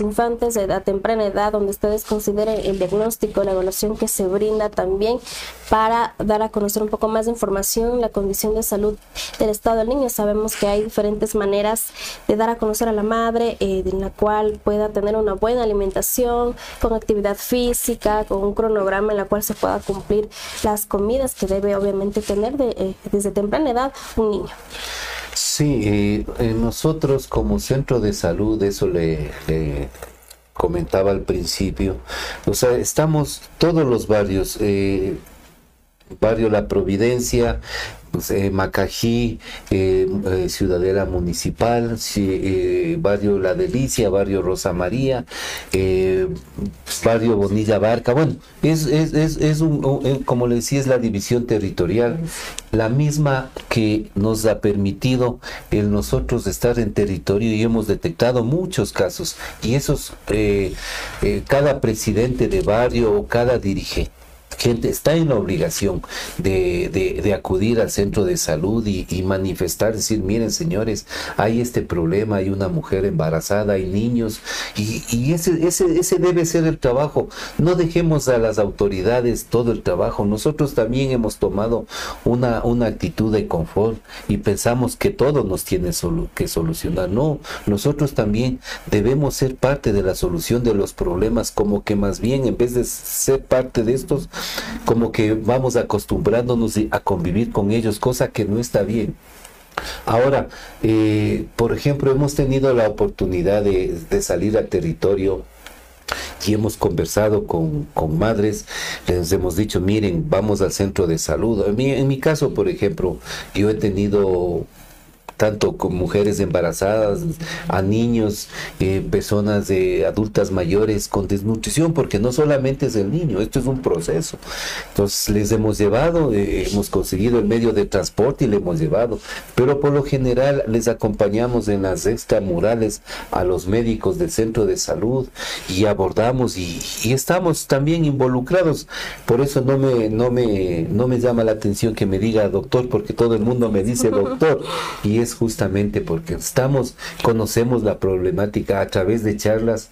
infantes de edad temprana edad, donde ustedes consideren el diagnóstico, la evaluación que se brinda también para dar a conocer un poco más de información, la condición de salud del estado del niño. Sabemos que hay diferentes maneras de dar a conocer a la madre, eh, en la cual pueda tener una buena alimentación, con actividad física, con un cronograma en la cual se pueda cumplir las comidas que debe obviamente tener eh, desde temprana edad un niño. Sí, eh, nosotros como centro de salud, eso le, comentaba al principio, o sea, estamos todos los barrios, eh, barrio La Providencia, pues, eh, Macají, eh, eh, Ciudadela Municipal, Barrio La Delicia, Barrio Rosa María, Barrio Bonilla Barca. Bueno, es, es, es, es un, como le decía, es la división territorial, la misma que nos ha permitido nosotros estar en territorio y hemos detectado muchos casos. Y esos, cada presidente de barrio o cada dirigente gente está en la obligación de, acudir al centro de salud y, manifestar, decir, miren señores, hay este problema, hay una mujer embarazada, hay niños, y, ese, ese, ese debe ser el trabajo. No dejemos a las autoridades todo el trabajo. Nosotros también hemos tomado una, una actitud de confort y pensamos que todo nos tiene que solucionar. No, nosotros también debemos ser parte de la solución de los problemas, como que más bien en vez de ser parte de estos, como que vamos acostumbrándonos a convivir con ellos, cosa que no está bien. Ahora, eh, por ejemplo, hemos tenido la oportunidad de, salir al territorio y hemos conversado con, madres, les hemos dicho, miren, vamos al centro de salud. en mi caso, por ejemplo, yo he tenido tanto con mujeres embarazadas, a niños, eh, personas de adultas mayores con desnutrición, porque no solamente es el niño, esto es un proceso. Entonces les hemos llevado, eh, hemos conseguido el medio de transporte y le hemos llevado, pero por lo general les acompañamos en las extramurales a los médicos del centro de salud y abordamos y, estamos también involucrados. Por eso no me, no me, no me llama la atención que me diga doctor, porque todo el mundo me dice doctor y justamente porque estamos, conocemos la problemática a través de charlas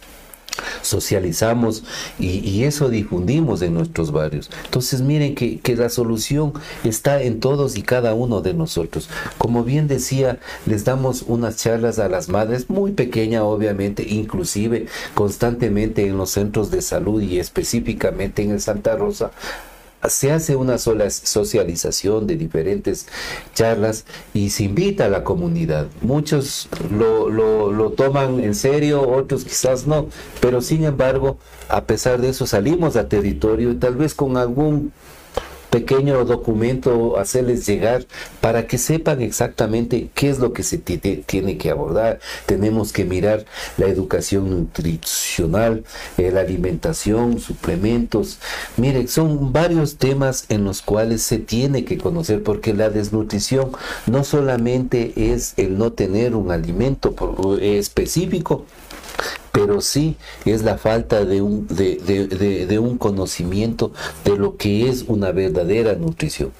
socializamos y, eso difundimos en nuestros barrios. Entonces miren que, que, la solución está en todos y cada uno de nosotros. Como bien decía, les damos unas charlas a las madres, muy pequeña obviamente, inclusive constantemente en los centros de salud y específicamente en el Santa Rosa se hace una sola socialización de diferentes charlas y se invita a la comunidad. Muchos lo, lo, toman en serio, otros quizás no, pero sin embargo, a pesar de eso salimos a territorio y tal vez con algún pequeño documento hacerles llegar para que sepan exactamente qué es lo que se tiene que abordar. Tenemos que mirar la educación nutricional, eh, la alimentación, suplementos. Miren, son varios temas en los cuales se tiene que conocer porque la desnutrición no solamente es el no tener un alimento específico, pero sí es la falta de un, de, un conocimiento de lo que es una verdadera nutrición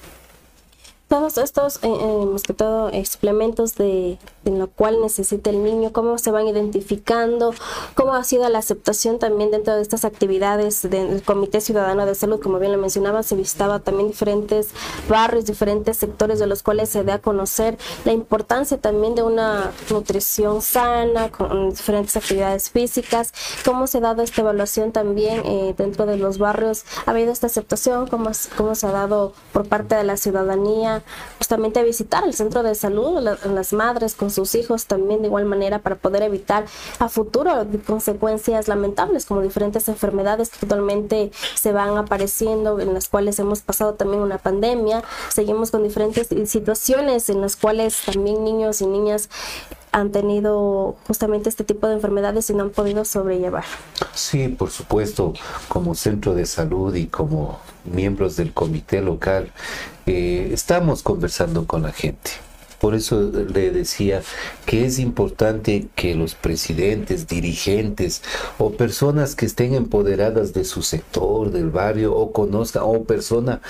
todos estos, eh, eh, más que todo, eh, suplementos de, en lo cual necesita el niño, cómo se van identificando, cómo ha sido la aceptación también dentro de estas actividades del Comité Ciudadano de Salud, como bien lo mencionaba, se visitaba también diferentes barrios, diferentes sectores de los cuales se da a conocer la importancia también de una nutrición sana, con diferentes actividades físicas, cómo se ha dado esta evaluación también dentro de los barrios, ha habido esta aceptación, cómo, cómo se ha dado por parte de la ciudadanía justamente a visitar el centro de salud, las madres con sus hijos también de igual manera para poder evitar a futuro consecuencias lamentables como diferentes enfermedades que actualmente se van apareciendo, en las cuales hemos pasado también una pandemia, seguimos con diferentes situaciones en las cuales también niños y niñas han tenido justamente este tipo de enfermedades y no han podido sobrellevar. Sí, por supuesto, como centro de salud y como miembros del comité local, eh, estamos conversando con la gente. por eso le decía que es importante que los presidentes, dirigentes o personas que estén empoderadas de su sector, del barrio, o conozcan, o persona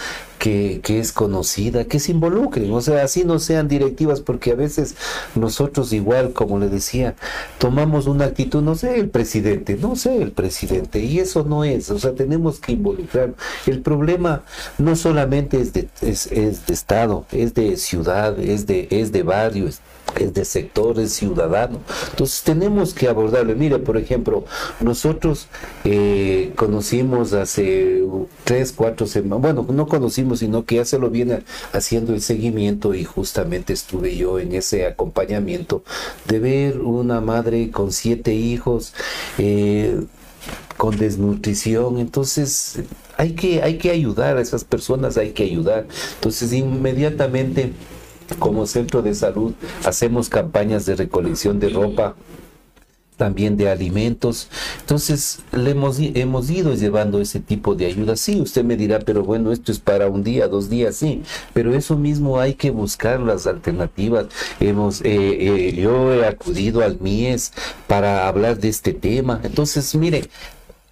que, que, es conocida, que se involucren, o sea, así no sean directivas, porque a veces nosotros igual, como le decía, tomamos una actitud, no sé, el presidente, no sé, el presidente, y eso no es, o sea, tenemos que involucrar. El problema no solamente es de, es, de Estado, es de ciudad, es de, es de barrio, es, es de sectores ciudadanos. Entonces tenemos que abordarlo. Mire, por ejemplo, nosotros eh, conocimos hace tres, cuatro semanas, bueno, no conocimos, sino que ya se lo viene haciendo el seguimiento y justamente estuve yo en ese acompañamiento de ver una madre con siete hijos. Eh, con desnutrición, entonces hay que, hay que ayudar a esas personas, hay que ayudar. Entonces inmediatamente como centro de salud hacemos campañas de recolección de ropa, también de alimentos. Entonces, le hemos, hemos ido llevando ese tipo de ayuda. Sí, usted me dirá, pero bueno, esto es para un día, dos días, sí, pero eso mismo hay que buscar las alternativas. Hemos, eh, eh, yo he acudido al MIES para hablar de este tema. Entonces, mire,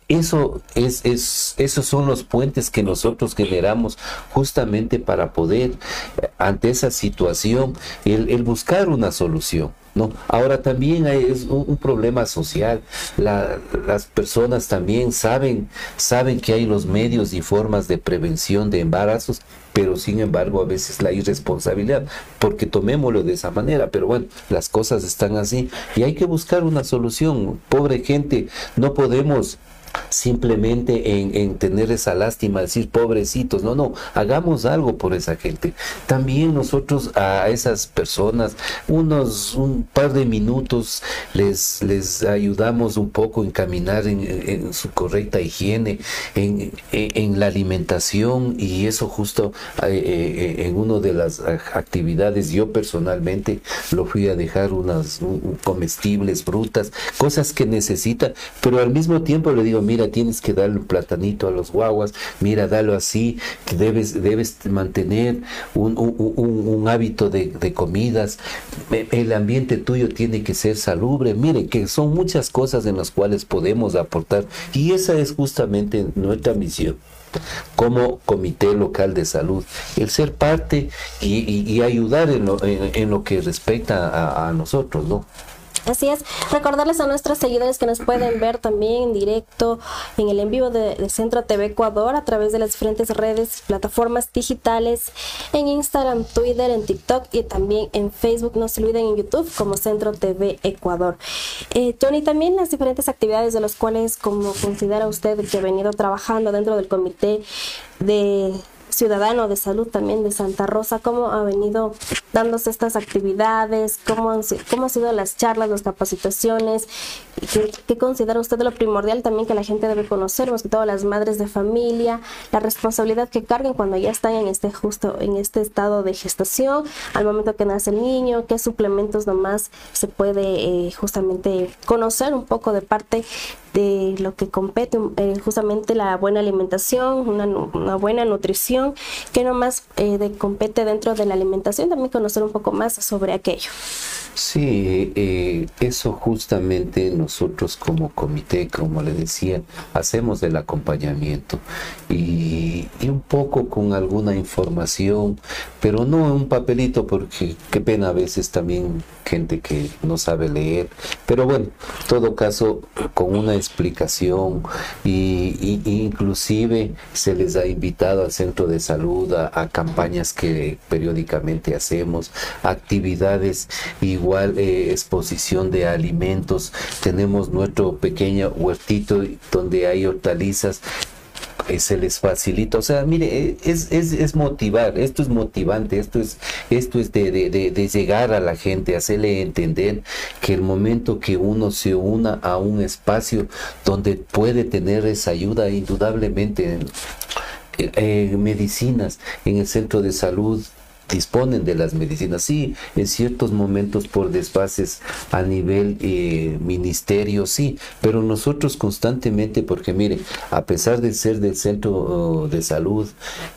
eso es, es, esos son los puentes que nosotros generamos justamente para poder, ante esa situación, el, buscar una solución. ¿no? Ahora también hay, es un, problema social. las personas también saben, saben que hay los medios y formas de prevención de embarazos, pero sin embargo a veces la irresponsabilidad, porque tomémoslo de esa manera, pero bueno, las cosas están así y hay que buscar una solución. Pobre gente, no podemos simplemente en, tener esa lástima, decir pobrecitos, no, no, hagamos algo por esa gente. También nosotros a esas personas, unos un par de minutos les, les ayudamos un poco en caminar en, su correcta higiene, en, en, la alimentación y eso justo eh, eh, en una de las actividades yo personalmente lo fui a dejar unas comestibles, frutas, cosas que necesita, pero al mismo tiempo le digo, mira, tienes que darle un platanito a los guaguas, mira, dalo así, debes, debes mantener un, un, hábito de, comidas, el ambiente tuyo tiene que ser salubre, mire, que son muchas cosas en las cuales podemos aportar y esa es justamente nuestra misión como comité local de salud, el ser parte y, ayudar en lo, en, lo, que respecta a, a nosotros, ¿no? Así es, recordarles a nuestros seguidores que nos pueden ver también en directo en el en vivo de, Centro TV Ecuador a través de las diferentes redes, plataformas digitales, en Instagram, Twitter, en TikTok y también en Facebook. No se olviden en YouTube como Centro TV Ecuador. Eh, Tony, también las diferentes actividades de las cuales, como considera usted que ha venido trabajando dentro del comité de ciudadano de salud también de Santa Rosa, cómo ha venido dándose estas actividades, cómo han, cómo han sido las charlas, las capacitaciones, qué, considera usted lo primordial también que la gente debe conocer, más que todas las madres de familia, la responsabilidad que carguen cuando ya están en este justo, en este estado de gestación, al momento que nace el niño, qué suplementos nomás se puede eh, justamente conocer un poco de parte de lo que compete eh, justamente la buena alimentación, una, una buena nutrición, que nomás eh, de, compete dentro de la alimentación, también conocer un poco más sobre aquello. Sí, eh, eso justamente nosotros como comité, como le decía, hacemos el acompañamiento y, un poco con alguna información, pero no un papelito porque qué pena a veces también gente que no sabe leer, pero bueno, en todo caso con una explicación y, inclusive se les ha invitado al centro de salud a, campañas que periódicamente hacemos, actividades igual eh, exposición de alimentos. Tenemos nuestro pequeño huertito donde hay hortalizas se les facilita. O sea, mire, eh, es, es, es, motivar, esto es motivante, esto es, esto es de, de, de, llegar a la gente, hacerle entender que el momento que uno se una a un espacio donde puede tener esa ayuda, indudablemente, medicinas en el centro de salud disponen de las medicinas. Sí, en ciertos momentos por desfases a nivel eh, ministerio, sí, pero nosotros constantemente, porque mire, a pesar de ser del Centro de Salud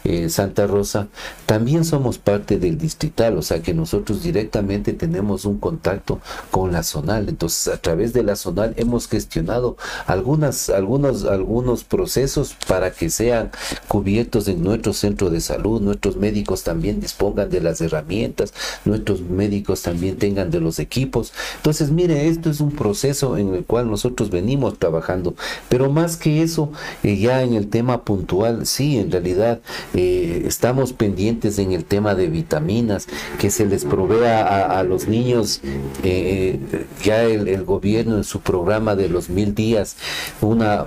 eh, Santa Rosa, también somos parte del distrital, o sea que nosotros directamente tenemos un contacto con la zonal. Entonces, a través de la zonal hemos gestionado algunas, algunos, algunos procesos para que sean cubiertos en nuestro centro de salud, nuestros médicos también dispongan de las herramientas, nuestros médicos también tengan de los equipos. Entonces, mire, esto es un proceso en el cual nosotros venimos trabajando, pero más que eso, eh, ya en el tema puntual, sí, en realidad eh, estamos pendientes en el tema de vitaminas, que se les provea a, los niños, eh, ya el, el gobierno en su programa de los mil días, una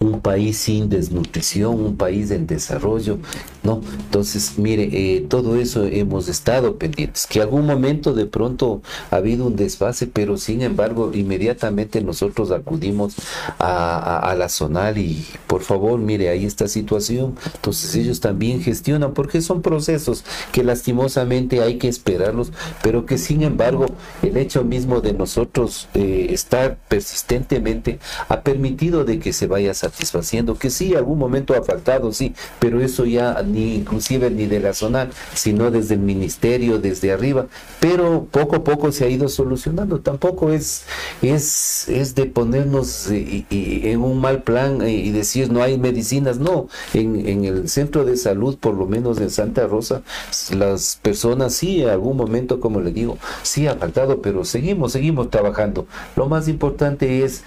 un país sin desnutrición, un país en desarrollo, ¿no? Entonces, mire, eh, todo eso hemos estado pendientes, que algún momento de pronto ha habido un desfase, pero sin embargo, inmediatamente nosotros acudimos a, la zonal y por favor, mire, ahí esta situación, entonces ellos también gestionan, porque son procesos que lastimosamente hay que esperarlos, pero que sin embargo, el hecho mismo de nosotros eh, estar persistentemente ha permitido de que se vaya a satisfaciendo, que sí, algún momento ha faltado, sí, pero eso ya ni inclusive ni de la zona, sino desde el ministerio, desde arriba, pero poco a poco se ha ido solucionando, tampoco es, es, es de ponernos eh, en un mal plan eh, y decir no hay medicinas, no, en, en el centro de salud, por lo menos en Santa Rosa, las personas sí, en algún momento, como le digo, sí ha faltado, pero seguimos, seguimos trabajando. Lo más importante es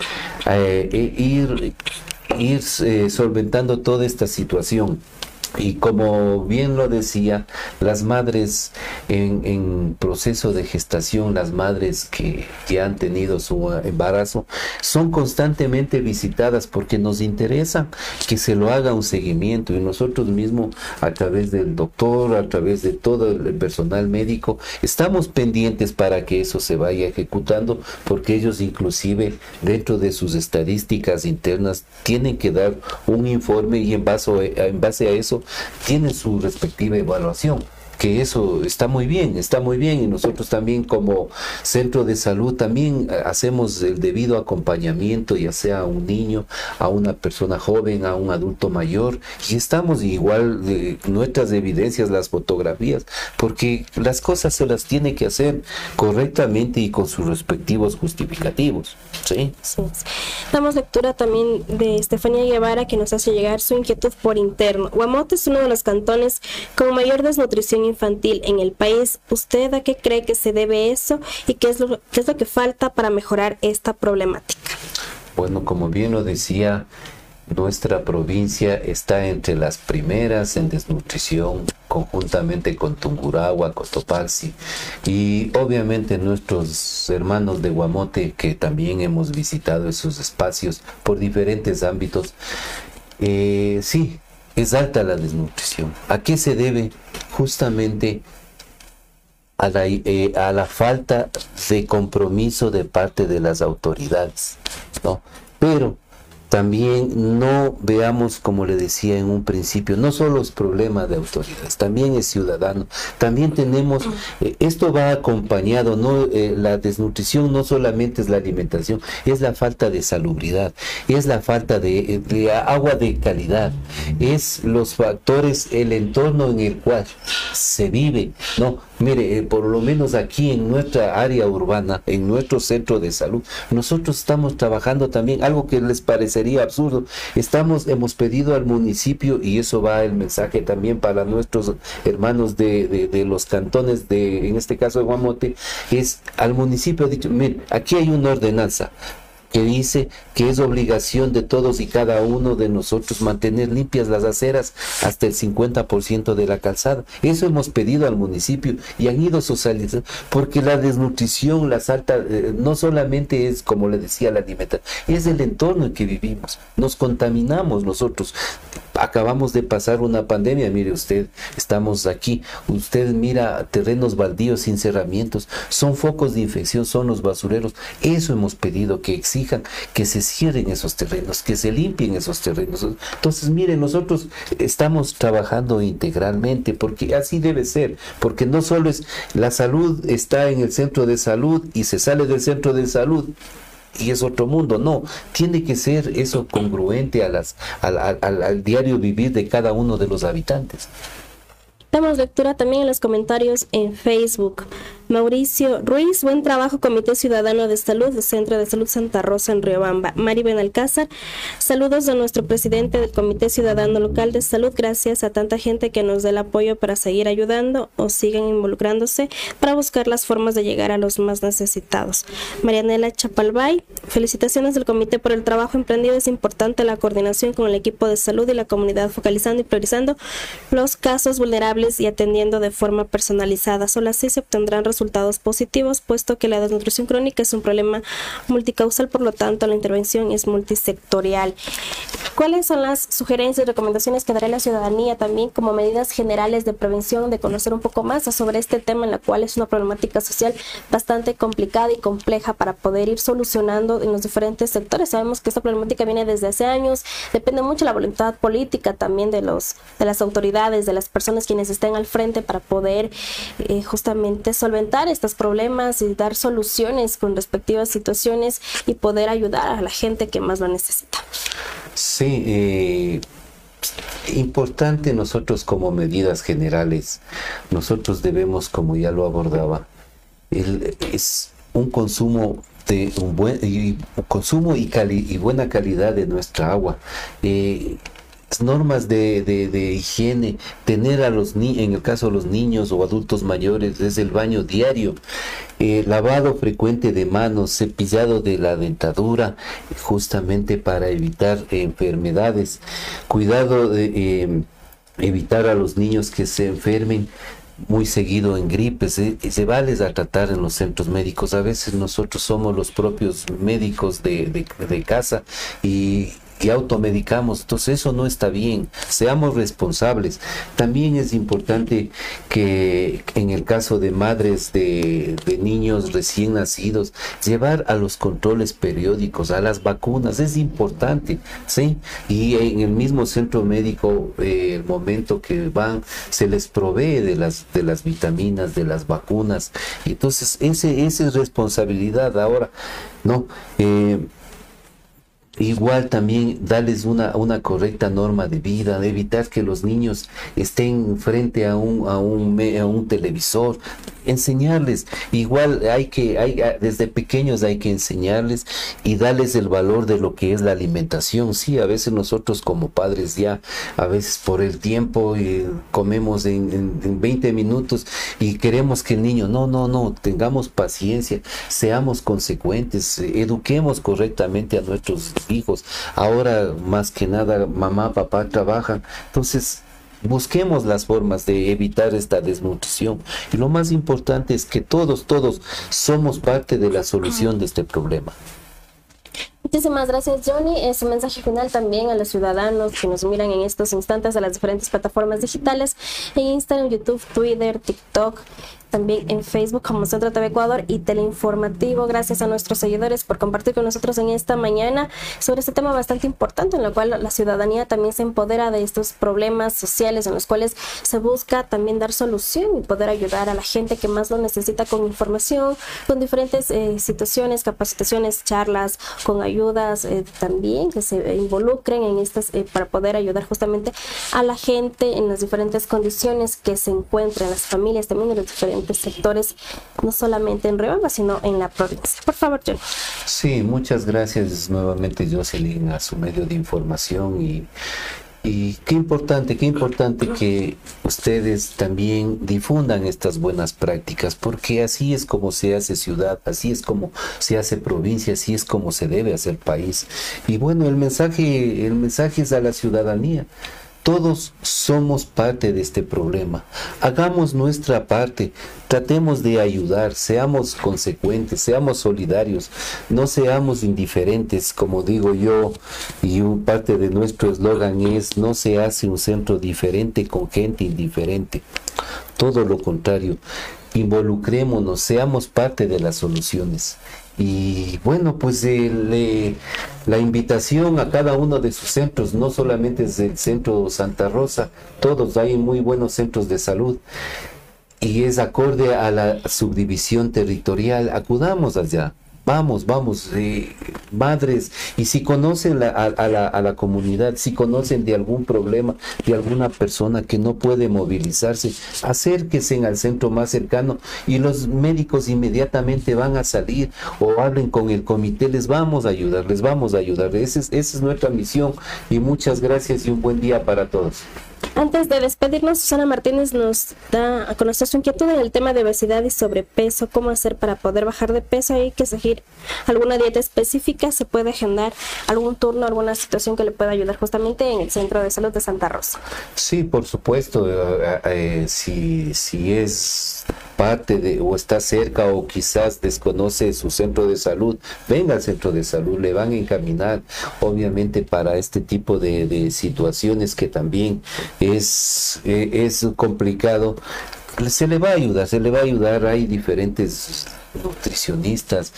eh, ir ir eh, solventando toda esta situación. Y como bien lo decía, las madres en, proceso de gestación, las madres que ya han tenido su embarazo, son constantemente visitadas porque nos interesa que se lo haga un seguimiento. Y nosotros mismos a través del doctor, a través de todo el personal médico, estamos pendientes para que eso se vaya ejecutando porque ellos inclusive dentro de sus estadísticas internas tienen que dar un informe y en base, en base a eso tienen su respectiva evaluación que eso está muy bien, está muy bien y nosotros también como centro de salud también eh, hacemos el debido acompañamiento, ya sea a un niño, a una persona joven, a un adulto mayor y estamos igual de nuestras evidencias, las fotografías, porque las cosas se las tiene que hacer correctamente y con sus respectivos justificativos. ¿sí? Damos lectura también de Estefanía Guevara que nos hace llegar su inquietud por interno. Guamote es uno de los cantones con mayor desnutrición infantil en el país. ¿Usted a qué cree que se debe eso y qué es lo, es lo que falta para mejorar esta problemática? Bueno, como bien lo decía, nuestra provincia está entre las primeras en desnutrición conjuntamente con Tungurahua, Cotopaxi y obviamente nuestros hermanos de Guamote que también hemos visitado esos espacios por diferentes ámbitos. Eh, sí, es alta la desnutrición. ¿A qué se debe? Justamente a la, eh, a la falta de compromiso de parte de las autoridades, ¿no? Pero también no veamos, como le decía en un principio, no solo es problema de autoridades, también es ciudadano. También tenemos, eh, esto va acompañado, no eh, la desnutrición no solamente es la alimentación, es la falta de salubridad, es la falta de, de agua de calidad, es los factores, el entorno en el cual se vive, ¿no? Mire, eh, por lo menos aquí en nuestra área urbana, en nuestro centro de salud, nosotros estamos trabajando también algo que les parecería absurdo. Estamos, hemos pedido al municipio, y eso va el mensaje también para nuestros hermanos de, los cantones de, en este caso de Guamote, es al municipio ha dicho, mire, aquí hay una ordenanza, que dice que es obligación de todos y cada uno de nosotros mantener limpias las aceras hasta el 50% de la calzada. Eso hemos pedido al municipio y han ido socializando, porque la desnutrición, la salta, eh, no solamente es, como le decía, la alimentación, es el entorno en que vivimos. Nos contaminamos nosotros acabamos de pasar una pandemia, mire usted, estamos aquí, usted mira terrenos baldíos sin cerramientos, son focos de infección, son los basureros, eso hemos pedido, que exijan que se cierren esos terrenos, que se limpien esos terrenos. Entonces, mire, nosotros estamos trabajando integralmente, porque así debe ser, porque no solo es la salud está en el centro de salud y se sale del centro de salud y es otro mundo. No, tiene que ser eso congruente a las, al, al diario vivir de cada uno de los habitantes. Damos lectura también en los comentarios en Facebook. Mauricio Ruiz, buen trabajo Comité Ciudadano de Salud, Centro de Salud Santa Rosa en Riobamba. Mari Benalcázar, saludos de nuestro presidente del Comité Ciudadano Local de Salud, gracias a tanta gente que nos dé el apoyo para seguir ayudando o sigan involucrándose para buscar las formas de llegar a los más necesitados. Marianela Chapalbay, felicitaciones del comité por el trabajo emprendido, es importante la coordinación con el equipo de salud y la comunidad focalizando y priorizando los casos vulnerables y atendiendo de forma personalizada. Solo así se obtendrán resultados positivos, puesto que la desnutrición crónica es un problema multicausal, por lo tanto la intervención es multisectorial. ¿Cuáles son las sugerencias y recomendaciones que dará la ciudadanía también como medidas generales de prevención, de conocer un poco más sobre este tema en la cual es una problemática social bastante complicada y compleja para poder ir solucionando en los diferentes sectores? Sabemos que esta problemática viene desde hace años, depende mucho de la voluntad política también de los de las autoridades, de las personas quienes estén al frente para poder eh, justamente solventar estos problemas y dar soluciones con respectivas situaciones y poder ayudar a la gente que más lo necesita. Sí, eh, importante nosotros como medidas generales, nosotros debemos, como ya lo abordaba, es un consumo de un buen y, consumo y, y buena calidad de nuestra agua. Eh, normas de, de, higiene, tener a los niños, en el caso de los niños o adultos mayores, es el baño diario, eh, lavado frecuente de manos, cepillado de la dentadura, justamente para evitar enfermedades, cuidado de em, evitar a los niños que se enfermen muy seguido en gripes, eh, se vale a tratar en los centros médicos. A veces nosotros somos los propios médicos de, de casa y y automedicamos. Entonces eso no está bien. Seamos responsables. También es importante que en el caso de madres de, niños recién nacidos, llevar a los controles periódicos, a las vacunas, es importante. ¿sí? Y en el mismo centro médico, eh, el momento que van, se les provee de las, de las vitaminas, de las vacunas. Entonces, ese, esa es responsabilidad ahora. ¿no? Eh, Igual también darles una, una correcta norma de vida, evitar que los niños estén frente a un, a un, a un televisor, enseñarles. Igual hay que, hay, desde pequeños hay que enseñarles y darles el valor de lo que es la alimentación. Sí, a veces nosotros como padres ya, a veces por el tiempo eh, comemos en, en, en 20 minutos y queremos que el niño, no, no, no, tengamos paciencia, seamos consecuentes, eduquemos correctamente a nuestros hijos. Ahora más que nada mamá, papá trabajan. Entonces, busquemos las formas de evitar esta desnutrición. Y lo más importante es que todos, todos somos parte de la solución de este problema. Muchísimas gracias, Johnny. Ese mensaje final también a los ciudadanos que nos miran en estos instantes a las diferentes plataformas digitales, en Instagram, YouTube, Twitter, TikTok, también en Facebook como Centro TV Ecuador y Teleinformativo. Gracias a nuestros seguidores por compartir con nosotros en esta mañana sobre este tema bastante importante en el cual la ciudadanía también se empodera de estos problemas sociales en los cuales se busca también dar solución y poder ayudar a la gente que más lo necesita con información, con diferentes eh, situaciones, capacitaciones, charlas, con ayudas eh, también que se involucren en estas eh, para poder ayudar justamente a la gente en las diferentes condiciones que se encuentran, las familias también en los diferentes sectores, no solamente en Rebamba, sino en la provincia. Por favor, John. Sí, muchas gracias nuevamente, Jocelyn, a su medio de información y, y qué importante, qué importante que ustedes también difundan estas buenas prácticas, porque así es como se hace ciudad, así es como se hace provincia, así es como se debe hacer país. Y bueno, el mensaje, el mensaje es a la ciudadanía Todos somos parte de este problema. Hagamos nuestra parte, tratemos de ayudar, seamos consecuentes, seamos solidarios, no seamos indiferentes, como digo yo, y parte de nuestro eslogan es, no se hace un centro diferente con gente indiferente. Todo lo contrario, involucrémonos, seamos parte de las soluciones. Y bueno, pues la invitación a cada uno de sus centros, no solamente es el centro Santa Rosa, todos hay muy buenos centros de salud y es acorde a la subdivisión territorial, acudamos allá. Vamos, vamos, eh, madres, y si conocen a, la, a, la, comunidad, si conocen de algún problema, de alguna persona que no puede movilizarse, acérquense al centro más cercano y los médicos inmediatamente van a salir o hablen con el comité, les vamos a ayudar, les vamos a ayudar. Esa es, esa es nuestra misión y muchas gracias y un buen día para todos. Antes de despedirnos, Susana Martínez nos da a conocer su inquietud en el tema de obesidad y sobrepeso, cómo hacer para poder bajar de peso, hay que seguir alguna dieta específica, se puede agendar algún turno, alguna situación que le pueda ayudar justamente en el Centro de Salud de Santa Rosa. Sí, por supuesto, eh, eh, si, si es parte de o está cerca o quizás desconoce su centro de salud, venga al centro de salud, le van a encaminar obviamente para este tipo de, situaciones que también es, eh, es complicado. Se le va a ayudar, se le va a ayudar, hay diferentes nutricionistas,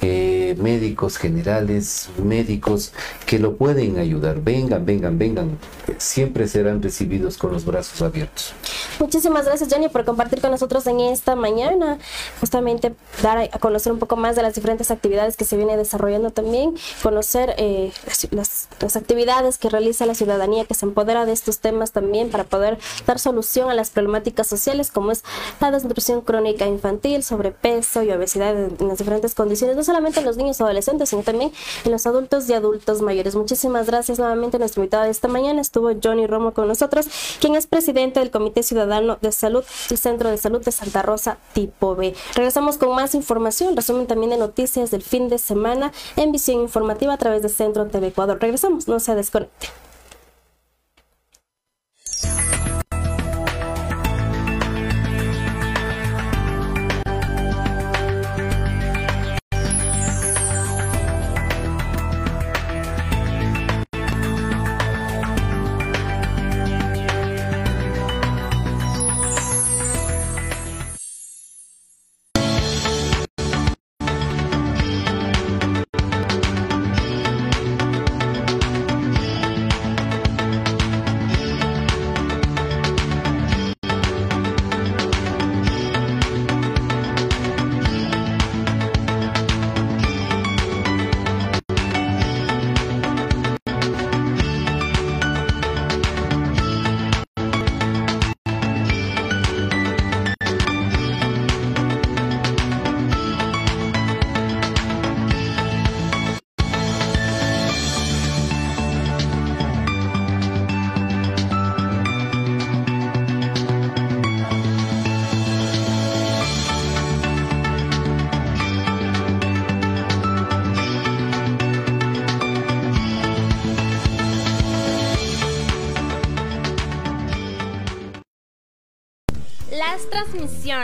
eh, médicos generales, médicos que lo pueden ayudar. Vengan, vengan, vengan. Siempre serán recibidos con los brazos abiertos. Muchísimas gracias, Jenny, por compartir con nosotros en esta mañana. Justamente dar a conocer un poco más de las diferentes actividades que se viene desarrollando también, conocer eh, las actividades que realiza la ciudadanía, que se empodera de estos temas también para poder dar solución a las problemáticas sociales como es la desnutrición crónica infantil, sobrepeso, y obesidad en, las diferentes condiciones, no solamente en los niños o adolescentes, sino también en los adultos y adultos mayores. Muchísimas gracias nuevamente. Nuestro invitado de esta mañana estuvo Johnny Romo con nosotros, quien es presidente del Comité Ciudadano de Salud del Centro de Salud de Santa Rosa Tipo B. Regresamos con más información, resumen también de noticias del fin de semana en visión informativa a través de Centro TV Ecuador. Regresamos, no se desconecte.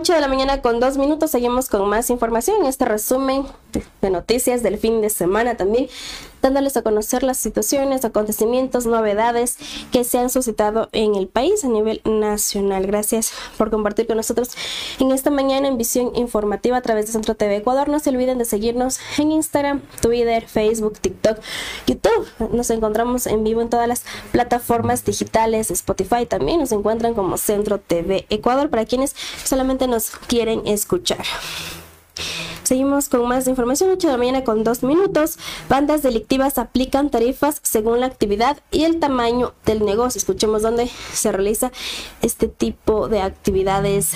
8 de la mañana con dos minutos, seguimos con más información este resumen de noticias del fin de semana también dándoles a conocer las situaciones, acontecimientos, novedades que se han suscitado en el país a nivel nacional. Gracias por compartir con nosotros en esta mañana en Visión Informativa a través de Centro TV Ecuador. No se olviden de seguirnos en Instagram, Twitter, Facebook, TikTok, YouTube. Nos encontramos en vivo en todas las plataformas digitales, Spotify también nos encuentran como Centro TV Ecuador para quienes solamente nos quieren escuchar. Seguimos con más información, 8 de la mañana con 2 minutos. Bandas delictivas aplican tarifas según la actividad y el tamaño del negocio. Escuchemos dónde se realiza este tipo de actividades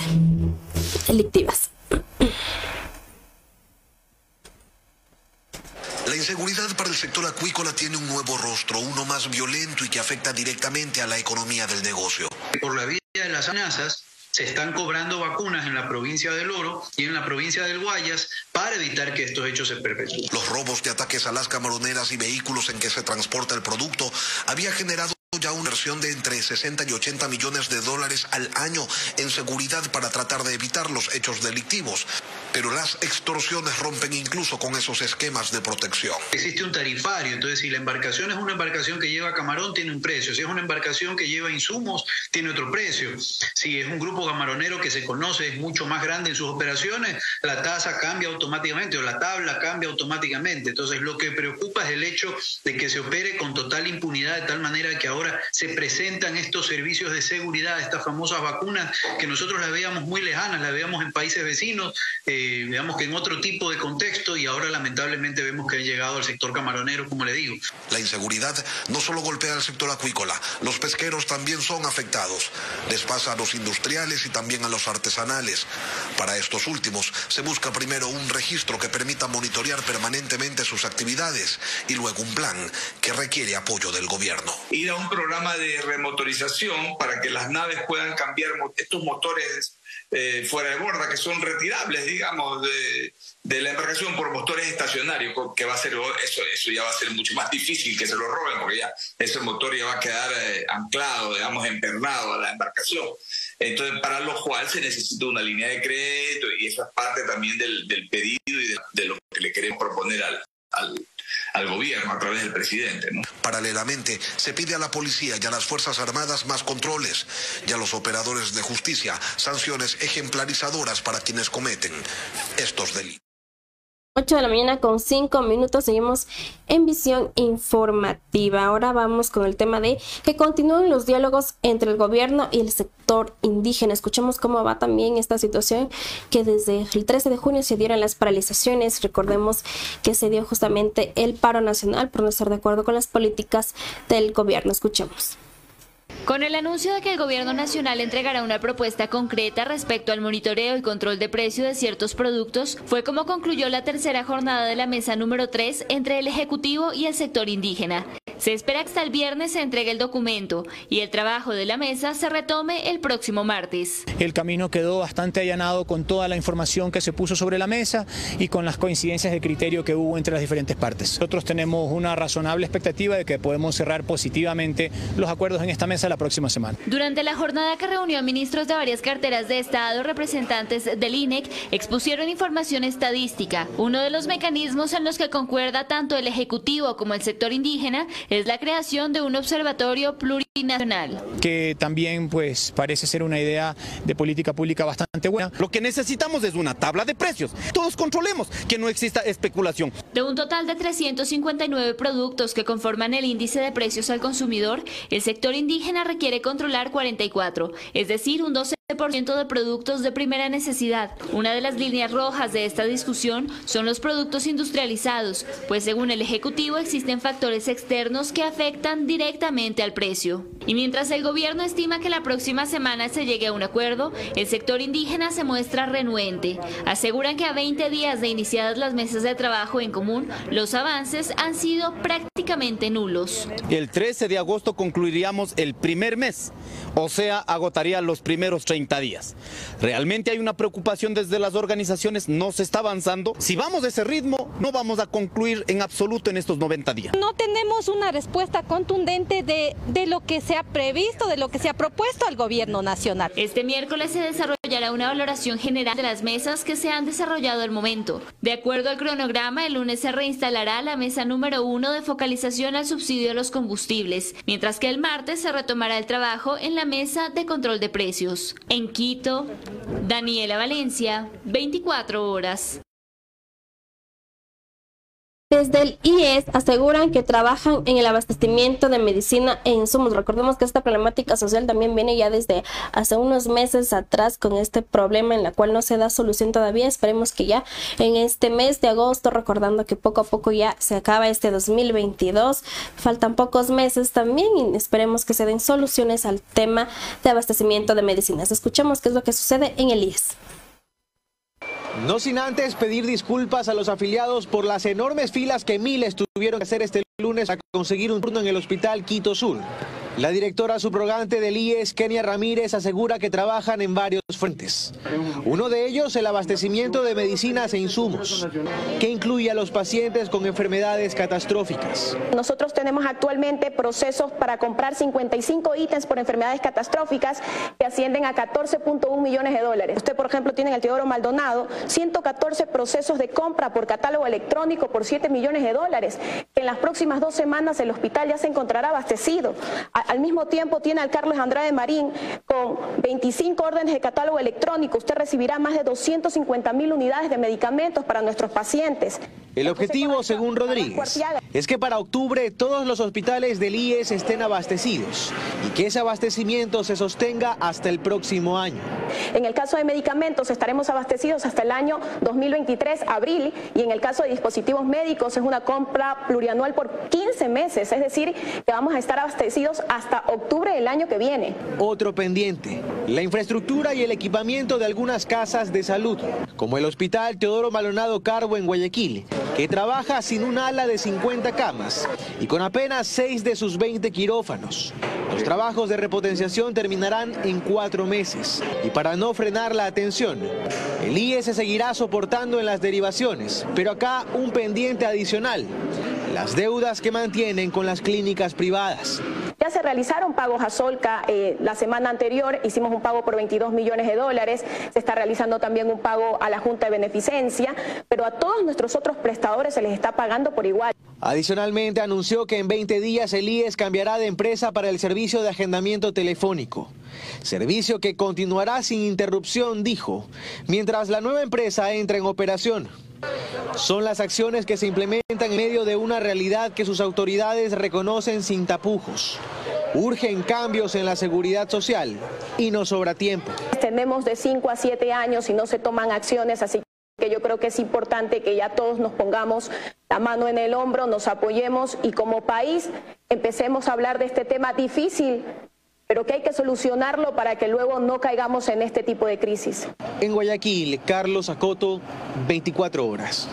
delictivas. La inseguridad para el sector acuícola tiene un nuevo rostro, uno más violento y que afecta directamente a la economía del negocio. Por la vía de las amenazas, se están cobrando vacunas en la provincia del Oro y en la provincia del Guayas para evitar que estos hechos se perpetúen. Los robos de ataques a las camaroneras y vehículos en que se transporta el producto había generado ya una inversión de entre 60 y 80 millones de dólares al año en seguridad para tratar de evitar los hechos delictivos. Pero las extorsiones rompen incluso con esos esquemas de protección. Existe un tarifario, entonces si la embarcación es una embarcación que lleva camarón, tiene un precio. Si es una embarcación que lleva insumos, tiene otro precio. Si es un grupo camaronero que se conoce, es mucho más grande en sus operaciones, la tasa cambia automáticamente o la tabla cambia automáticamente. Entonces lo que preocupa es el hecho de que se opere con total impunidad de tal manera que ahora se presentan estos servicios de seguridad, estas famosas vacunas que nosotros las veíamos muy lejanas, las veíamos en países vecinos, eh, veamos que en otro tipo de contexto y ahora lamentablemente vemos que ha llegado al sector camaronero, como le digo. La inseguridad no solo golpea al sector acuícola, los pesqueros también son afectados. Les pasa a los industriales y también a los artesanales. Para estos últimos se busca primero un registro que permita monitorear permanentemente sus actividades y luego un plan que requiere apoyo del gobierno. Ir a un programa de remotorización para que las naves puedan cambiar estos motores eh, fuera de borda, que son retirables, digamos, de, de, la embarcación por motores estacionarios, que va a ser, eso, eso ya va a ser mucho más difícil que se lo roben, porque ya ese motor ya va a quedar eh, anclado, digamos, empernado a la embarcación. Entonces, para lo cual se necesita una línea de crédito y eso es parte también del, del pedido y de, de, lo que le queremos proponer al, al al gobierno a través del presidente. ¿no? Paralelamente, se pide a la policía y a las Fuerzas Armadas más controles y a los operadores de justicia sanciones ejemplarizadoras para quienes cometen estos delitos. 8 de la mañana con 5 minutos seguimos en visión informativa. Ahora vamos con el tema de que continúen los diálogos entre el gobierno y el indígena. Escuchemos cómo va también esta situación que desde el 13 de junio se dieron las paralizaciones. Recordemos que se dio justamente el paro nacional por no estar de acuerdo con las políticas del gobierno. Escuchemos. Con el anuncio de que el Gobierno Nacional entregará una propuesta concreta respecto al monitoreo y control de precio de ciertos productos, fue como concluyó la tercera jornada de la mesa número 3 entre el Ejecutivo y el sector indígena. Se espera que hasta el viernes se entregue el documento y el trabajo de la mesa se retome el próximo martes. El camino quedó bastante allanado con toda la información que se puso sobre la mesa y con las coincidencias de criterio que hubo entre las diferentes partes. Nosotros tenemos una razonable expectativa de que podemos cerrar positivamente los acuerdos en esta mesa la próxima semana. Durante la jornada que reunió a ministros de varias carteras de Estado, representantes del INEC expusieron información estadística. Uno de los mecanismos en los que concuerda tanto el Ejecutivo como el sector indígena es la creación de un observatorio plurinacional. Que también pues parece ser una idea de política pública bastante buena. Lo que necesitamos es una tabla de precios. Todos controlemos que no exista especulación. De un total de 359 productos que conforman el índice de precios al consumidor, el sector indígena requiere controlar 44, es decir, un 12% de productos de primera necesidad. Una de las líneas rojas de esta discusión son los productos industrializados, pues según el Ejecutivo existen factores externos que afectan directamente al precio. Y mientras el gobierno estima que la próxima semana se llegue a un acuerdo, el sector indígena se muestra renuente. Aseguran que a 20 días de iniciadas las mesas de trabajo en común, los avances han sido prácticamente nulos. El 13 de agosto concluiríamos el primer mes, o sea, agotaría los primeros 30 días. Realmente hay una preocupación desde las organizaciones, no se está avanzando. Si vamos de ese ritmo, no vamos a concluir en absoluto en estos 90 días. No tenemos una respuesta contundente de, de lo que se ha previsto, de lo que se ha propuesto al gobierno nacional. Este miércoles se desarrollará una valoración general de las mesas que se han desarrollado al momento. De acuerdo al cronograma, el lunes se reinstalará la mesa número uno de focalización al subsidio de los combustibles, mientras que el martes se retomará el trabajo en la mesa de control de precios. En Quito, Daniela Valencia, 24 horas. Desde el IES aseguran que trabajan en el abastecimiento de medicina e insumos. Recordemos que esta problemática social también viene ya desde hace unos meses atrás con este problema en la cual no se da solución todavía. Esperemos que ya en este mes de agosto, recordando que poco a poco ya se acaba este 2022, faltan pocos meses también y esperemos que se den soluciones al tema de abastecimiento de medicinas. Escuchemos qué es lo que sucede en el IES. No sin antes pedir disculpas a los afiliados por las enormes filas que miles tuvieron que hacer este lunes a conseguir un turno en el Hospital Quito Sur. La directora subrogante del IES, Kenia Ramírez, asegura que trabajan en varios frentes. Uno de ellos, el abastecimiento de medicinas e insumos, que incluye a los pacientes con enfermedades catastróficas. Nosotros tenemos actualmente procesos para comprar 55 ítems por enfermedades catastróficas que ascienden a 14.1 millones de dólares. Usted, por ejemplo, tiene en el Teodoro Maldonado 114 procesos de compra por catálogo electrónico por 7 millones de dólares. En las próximas dos semanas el hospital ya se encontrará abastecido. Al mismo tiempo tiene al Carlos Andrade Marín con 25 órdenes de catálogo electrónico. Usted recibirá más de 250 mil unidades de medicamentos para nuestros pacientes. El objetivo, según Rodríguez, es que para octubre todos los hospitales del IES estén abastecidos y que ese abastecimiento se sostenga hasta el próximo año. En el caso de medicamentos estaremos abastecidos hasta el año 2023, abril, y en el caso de dispositivos médicos es una compra plurianual por 15 meses, es decir, que vamos a estar abastecidos hasta octubre del año que viene. Otro pendiente, la infraestructura y el equipamiento de algunas casas de salud, como el Hospital Teodoro Malonado Carbo en Guayaquil, que trabaja sin un ala de 50 camas y con apenas 6 de sus 20 quirófanos. Los trabajos de repotenciación terminarán en cuatro meses y para no frenar la atención, el IES se seguirá soportando en las derivaciones, pero acá un pendiente adicional, las deudas que mantienen con las clínicas privadas. Ya se realizaron pagos a Solca eh, la semana anterior, hicimos un pago por 22 millones de dólares, se está realizando también un pago a la Junta de Beneficencia, pero a todos nuestros otros prestadores se les está pagando por igual. Adicionalmente anunció que en 20 días el IES cambiará de empresa para el servicio de agendamiento telefónico, servicio que continuará sin interrupción, dijo, mientras la nueva empresa entra en operación. Son las acciones que se implementan en medio de una realidad que sus autoridades reconocen sin tapujos. Urgen cambios en la seguridad social y no sobra tiempo. Tenemos de 5 a 7 años y no se toman acciones, así que yo creo que es importante que ya todos nos pongamos la mano en el hombro, nos apoyemos y como país empecemos a hablar de este tema difícil pero que hay que solucionarlo para que luego no caigamos en este tipo de crisis. En Guayaquil, Carlos Acoto, 24 horas.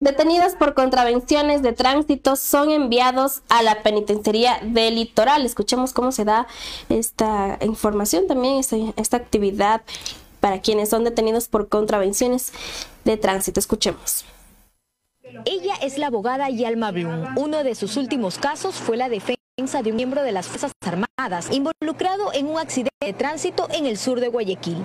Detenidos por contravenciones de tránsito son enviados a la penitenciaría del litoral. Escuchemos cómo se da esta información también, esta, esta actividad para quienes son detenidos por contravenciones de tránsito. Escuchemos. Ella es la abogada Yalma Blum. Uno de sus últimos casos fue la defensa de un miembro de las Fuerzas Armadas involucrado en un accidente de tránsito en el sur de Guayaquil.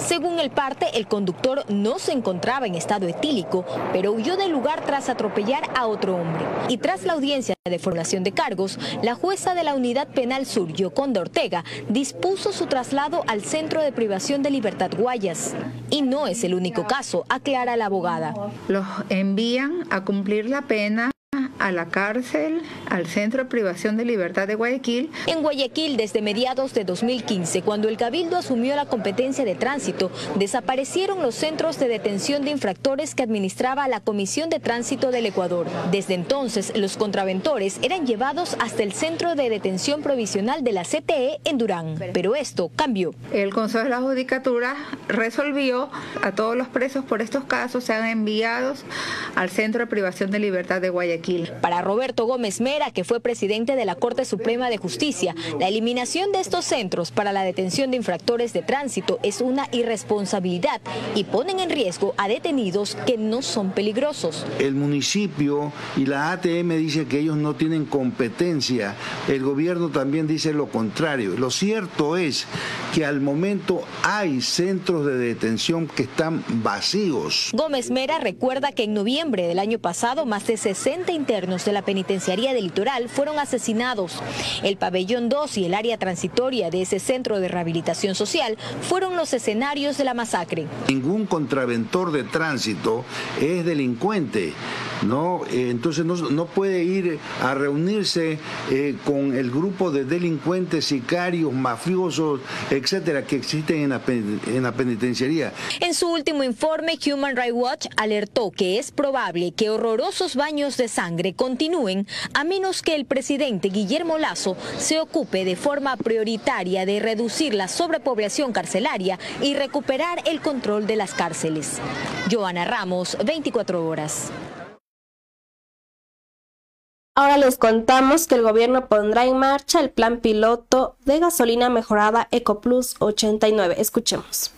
Según el parte, el conductor no se encontraba en estado etílico, pero huyó del lugar tras atropellar a otro hombre. Y tras la audiencia de formulación de cargos, la jueza de la Unidad Penal Sur, Yoconda Ortega, dispuso su traslado al Centro de Privación de Libertad Guayas. Y no es el único caso, aclara la abogada. Los envían a cumplir la pena a la cárcel, al Centro de Privación de Libertad de Guayaquil. En Guayaquil, desde mediados de 2015, cuando el Cabildo asumió la competencia de tránsito, desaparecieron los centros de detención de infractores que administraba la Comisión de Tránsito del Ecuador. Desde entonces, los contraventores eran llevados hasta el Centro de Detención Provisional de la CTE en Durán. Pero esto cambió. El Consejo de la Judicatura resolvió a todos los presos por estos casos sean enviados al Centro de Privación de Libertad de Guayaquil. Para Roberto Gómez Mera, que fue presidente de la Corte Suprema de Justicia, la eliminación de estos centros para la detención de infractores de tránsito es una irresponsabilidad y ponen en riesgo a detenidos que no son peligrosos. El municipio y la ATM dice que ellos no tienen competencia. El gobierno también dice lo contrario. Lo cierto es que al momento hay centros de detención que están vacíos. Gómez Mera recuerda que en noviembre del año pasado más de 60 internos de la penitenciaría del litoral fueron asesinados. El pabellón 2 y el área transitoria de ese centro de rehabilitación social fueron los escenarios de la masacre. Ningún contraventor de tránsito es delincuente. ¿no? Eh, entonces no, puede ir a reunirse eh, con el grupo de delincuentes, sicarios, mafiosos, etcétera, que existen en la, en la penitenciaría. En su último informe, Human Rights Watch alertó que es probable que horrorosos baños de sangre continúen a menos que el presidente Guillermo Lazo se ocupe de forma prioritaria de reducir la sobrepoblación carcelaria y recuperar el control de las cárceles. Joana Ramos, 24 horas. Ahora les contamos que el gobierno pondrá en marcha el plan piloto de gasolina mejorada EcoPlus 89. Escuchemos.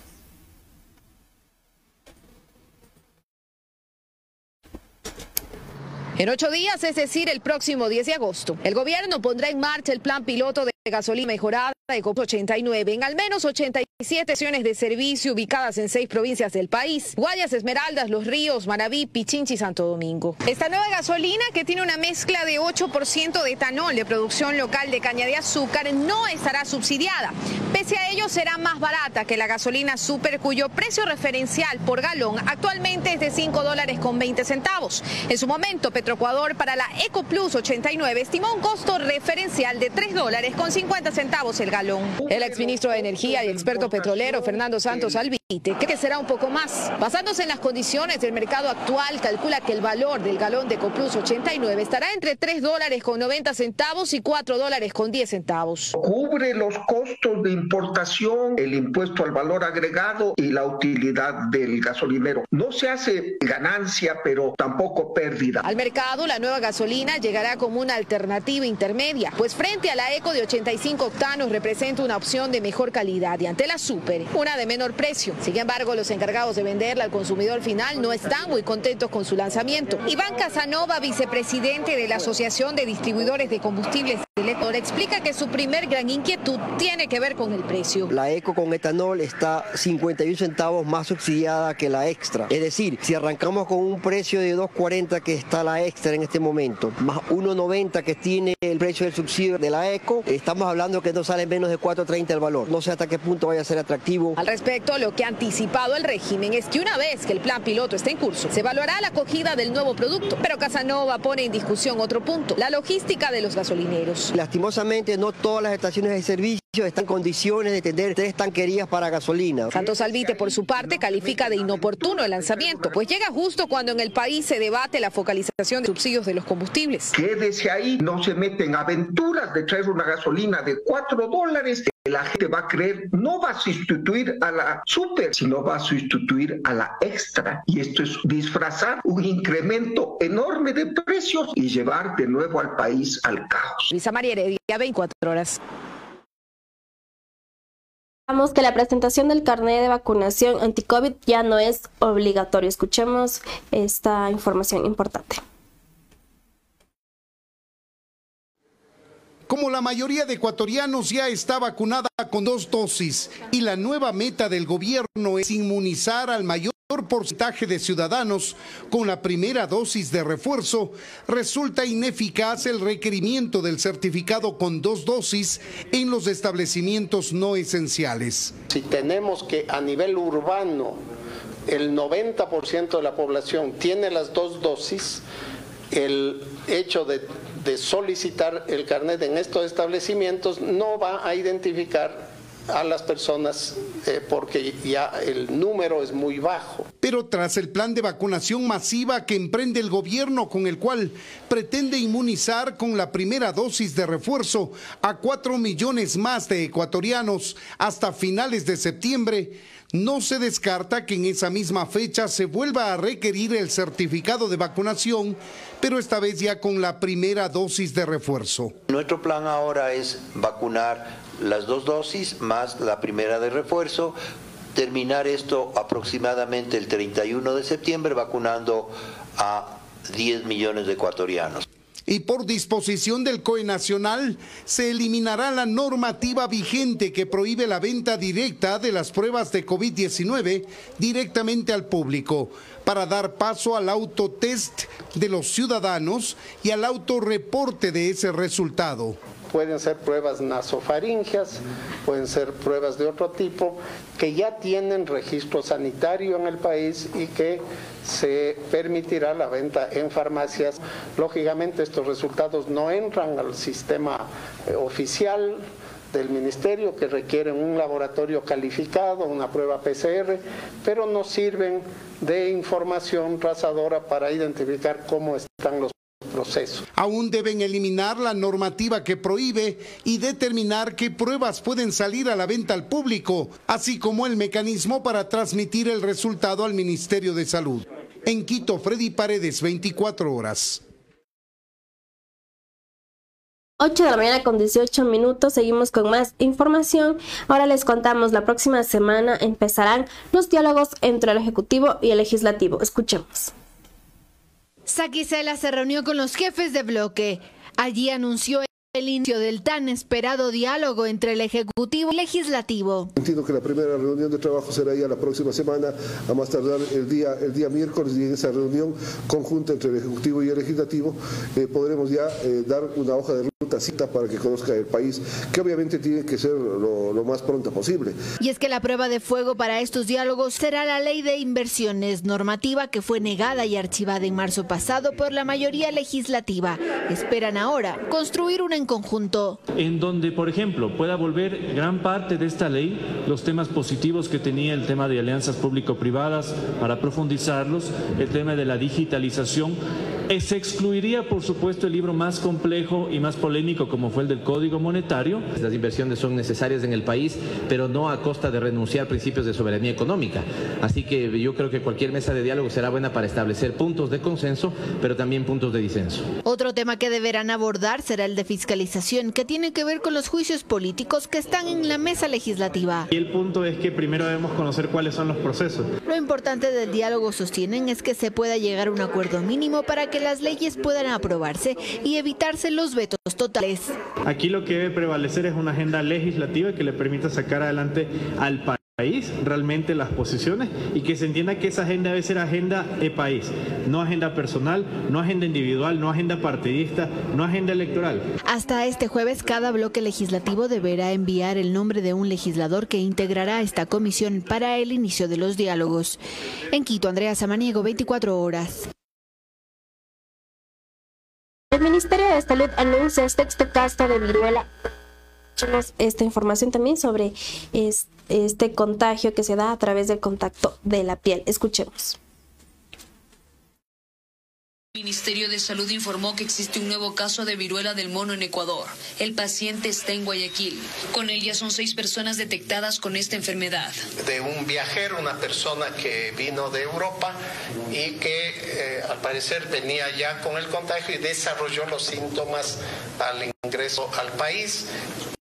En ocho días, es decir, el próximo 10 de agosto, el gobierno pondrá en marcha el plan piloto de gasolina mejorada de COP 89 en al menos 87 estaciones de servicio ubicadas en seis provincias del país, Guayas, Esmeraldas, Los Ríos, Manabí, Pichinchi y Santo Domingo. Esta nueva gasolina que tiene una mezcla de 8% de etanol de producción local de caña de azúcar no estará subsidiada. Pese ello será más barata que la gasolina super cuyo precio referencial por galón actualmente es de 5 dólares con 20 centavos. En su momento Petroecuador para la EcoPlus 89 estimó un costo referencial de 3 dólares con 50 centavos el galón. El exministro de Energía y experto petrolero Fernando Santos cree que será un poco más. Basándose en las condiciones del mercado actual, calcula que el valor del galón de Coplus 89 estará entre 3 dólares con 90 centavos y 4 dólares con 10 centavos. Cubre los costos de importación, el impuesto al valor agregado y la utilidad del gasolinero. No se hace ganancia, pero tampoco pérdida. Al mercado, la nueva gasolina llegará como una alternativa intermedia, pues frente a la eco de 80 85 octanos representa una opción de mejor calidad y ante la Super, una de menor precio. Sin embargo, los encargados de venderla al consumidor final no están muy contentos con su lanzamiento. Iván Casanova, vicepresidente de la Asociación de Distribuidores de Combustibles Elector, explica que su primer gran inquietud tiene que ver con el precio. La Eco con etanol está 51 centavos más subsidiada que la Extra. Es decir, si arrancamos con un precio de 2.40 que está la Extra en este momento, más 1.90 que tiene el precio del subsidio de la Eco, estamos estamos hablando que no sale menos de 4.30 el valor. No sé hasta qué punto vaya a ser atractivo. Al respecto, lo que ha anticipado el régimen es que una vez que el plan piloto esté en curso, se evaluará la acogida del nuevo producto. Pero Casanova pone en discusión otro punto, la logística de los gasolineros. Lastimosamente, no todas las estaciones de servicio están en condiciones de tener tres tanquerías para gasolina. Santos Alvite, por su parte, califica de inoportuno el lanzamiento, pues llega justo cuando en el país se debate la focalización de subsidios de los combustibles. Quédese ahí, no se meten aventuras de traer una gasolina de 4 dólares la gente va a creer, no va a sustituir a la super, sino va a sustituir a la extra. Y esto es disfrazar un incremento enorme de precios y llevar de nuevo al país al caos. Luisa María Heredia, 24 horas que la presentación del carnet de vacunación anti-COVID ya no es obligatorio. Escuchemos esta información importante. Como la mayoría de ecuatorianos ya está vacunada con dos dosis y la nueva meta del gobierno es inmunizar al mayor porcentaje de ciudadanos con la primera dosis de refuerzo, resulta ineficaz el requerimiento del certificado con dos dosis en los establecimientos no esenciales. Si tenemos que a nivel urbano el 90% de la población tiene las dos dosis, el hecho de, solicitar el carnet en estos establecimientos no va a identificar a las personas eh, porque ya el número es muy bajo. Pero tras el plan de vacunación masiva que emprende el gobierno con el cual pretende inmunizar con la primera dosis de refuerzo a cuatro millones más de ecuatorianos hasta finales de septiembre, no se descarta que en esa misma fecha se vuelva a requerir el certificado de vacunación, pero esta vez ya con la primera dosis de refuerzo. Nuestro plan ahora es vacunar las dos dosis más la primera de refuerzo, terminar esto aproximadamente el 31 de septiembre vacunando a 10 millones de ecuatorianos y por disposición del COE Nacional se eliminará la normativa vigente que prohíbe la venta directa de las pruebas de COVID-19 directamente al público para dar paso al autotest de los ciudadanos y al autorreporte de ese resultado. Pueden ser pruebas nasofaringias, pueden ser pruebas de otro tipo, que ya tienen registro sanitario en el país y que se permitirá la venta en farmacias. Lógicamente estos resultados no entran al sistema eh, oficial del ministerio que requieren un laboratorio calificado, una prueba PCR, pero nos sirven de información trazadora para identificar cómo están los procesos. Aún deben eliminar la normativa que prohíbe y determinar qué pruebas pueden salir a la venta al público, así como el mecanismo para transmitir el resultado al Ministerio de Salud. En Quito, Freddy Paredes, 24 horas. 8 de la mañana con 18 minutos, seguimos con más información. Ahora les contamos, la próxima semana empezarán los diálogos entre el Ejecutivo y el Legislativo. Escuchemos. Saquicela se reunió con los jefes de bloque. Allí anunció el inicio del tan esperado diálogo entre el Ejecutivo y el Legislativo. Entiendo que la primera reunión de trabajo será ya la próxima semana, a más tardar el día, el día miércoles, y en esa reunión conjunta entre el Ejecutivo y el Legislativo eh, podremos ya eh, dar una hoja de cita para que conozca el país, que obviamente tiene que ser lo, lo más pronto posible. Y es que la prueba de fuego para estos diálogos será la ley de inversiones, normativa que fue negada y archivada en marzo pasado por la mayoría legislativa. Esperan ahora construir una en conjunto. En donde, por ejemplo, pueda volver gran parte de esta ley los temas positivos que tenía el tema de alianzas público-privadas para profundizarlos, el tema de la digitalización. Eh, se excluiría, por supuesto, el libro más complejo y más polémico como fue el del Código Monetario. Las inversiones son necesarias en el país, pero no a costa de renunciar a principios de soberanía económica. Así que yo creo que cualquier mesa de diálogo será buena para establecer puntos de consenso, pero también puntos de disenso. Otro tema que deberán abordar será el de fiscalización, que tiene que ver con los juicios políticos que están en la mesa legislativa. Y el punto es que primero debemos conocer cuáles son los procesos. Lo importante del diálogo, sostienen, es que se pueda llegar a un acuerdo mínimo para que las leyes puedan aprobarse y evitarse los vetos totales. Aquí lo que debe prevalecer es una agenda legislativa que le permita sacar adelante al país realmente las posiciones y que se entienda que esa agenda debe ser agenda de país, no agenda personal, no agenda individual, no agenda partidista, no agenda electoral. Hasta este jueves cada bloque legislativo deberá enviar el nombre de un legislador que integrará esta comisión para el inicio de los diálogos. En Quito, Andrea Samaniego, 24 horas. El Ministerio de Salud anuncia sexto caso de viruela. Esta información también sobre este contagio que se da a través del contacto de la piel. Escuchemos. El Ministerio de Salud informó que existe un nuevo caso de viruela del mono en Ecuador. El paciente está en Guayaquil. Con él ya son seis personas detectadas con esta enfermedad. De un viajero, una persona que vino de Europa y que eh, al parecer venía ya con el contagio y desarrolló los síntomas al ingreso al país.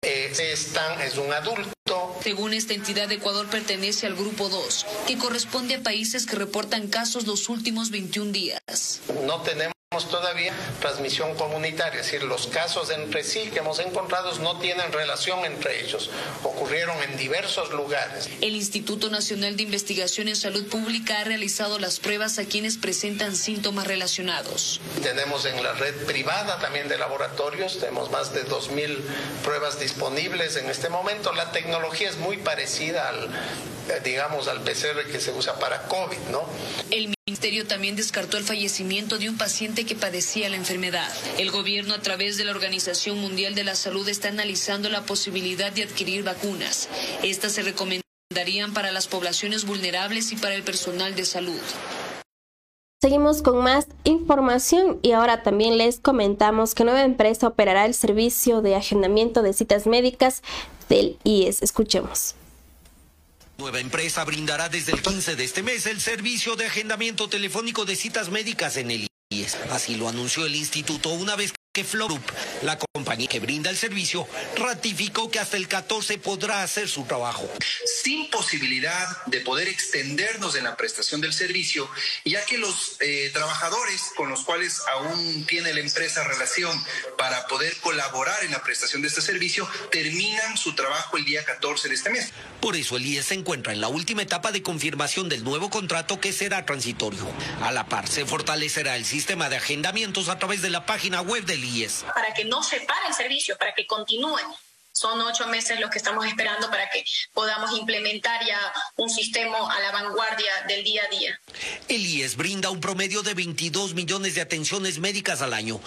Eh, están, es un adulto. Según esta entidad, Ecuador pertenece al grupo 2, que corresponde a países que reportan casos los últimos 21 días. No tenemos todavía transmisión comunitaria, es decir, los casos entre sí que hemos encontrado no tienen relación entre ellos, ocurrieron en diversos lugares. El Instituto Nacional de Investigación en Salud Pública ha realizado las pruebas a quienes presentan síntomas relacionados. Tenemos en la red privada también de laboratorios, tenemos más de 2.000 pruebas disponibles en este momento. La tecnología es muy parecida al, eh, digamos, al PCR que se usa para COVID, ¿no? El ministerio también descartó el fallecimiento de un paciente que padecía la enfermedad. El gobierno, a través de la Organización Mundial de la Salud, está analizando la posibilidad de adquirir vacunas. Estas se recomendan darían para las poblaciones vulnerables y para el personal de salud. Seguimos con más información y ahora también les comentamos que nueva empresa operará el servicio de agendamiento de citas médicas del IES. Escuchemos. Nueva empresa brindará desde el 15 de este mes el servicio de agendamiento telefónico de citas médicas en el IES. Así lo anunció el instituto una vez que Flowgroup, la compañía que brinda el servicio, ratificó que hasta el 14 podrá hacer su trabajo. Sin posibilidad de poder extendernos en la prestación del servicio, ya que los eh, trabajadores con los cuales aún tiene la empresa relación para poder colaborar en la prestación de este servicio terminan su trabajo el día 14 de este mes. Por eso el IES se encuentra en la última etapa de confirmación del nuevo contrato que será transitorio. A la par, se fortalecerá el sistema de agendamientos a través de la página web del IES. Para que no se pare el servicio, para que continúe. Son ocho meses los que estamos esperando para que podamos implementar ya un sistema a la vanguardia del día a día. El IES brinda un promedio de 22 millones de atenciones médicas al año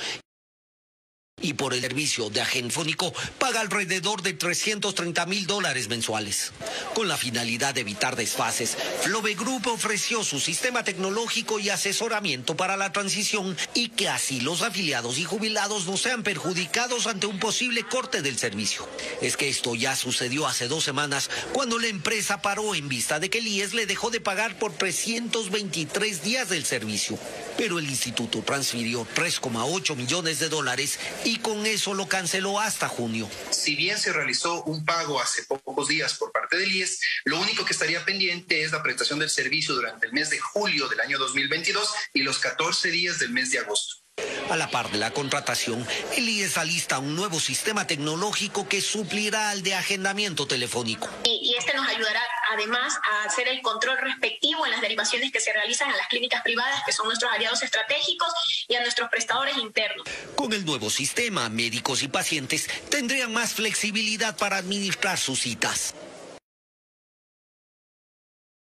y por el servicio de agenfónico paga alrededor de 330 mil dólares mensuales. Con la finalidad de evitar desfases, Flove Group ofreció su sistema tecnológico y asesoramiento para la transición y que así los afiliados y jubilados no sean perjudicados ante un posible corte del servicio. Es que esto ya sucedió hace dos semanas cuando la empresa paró en vista de que el IES le dejó de pagar por 323 días del servicio. Pero el instituto transfirió 3,8 millones de dólares y con eso lo canceló hasta junio. Si bien se realizó un pago hace pocos días por parte del IES, lo único que estaría pendiente es la prestación del servicio durante el mes de julio del año 2022 y los 14 días del mes de agosto. A la par de la contratación, el IES alista un nuevo sistema tecnológico que suplirá al de agendamiento telefónico. Y, y, este nos ayudará además a hacer el control respectivo en las derivaciones que se realizan a las clínicas privadas, que son nuestros aliados estratégicos, y a nuestros prestadores internos. Con el nuevo sistema, médicos y pacientes tendrían más flexibilidad para administrar sus citas.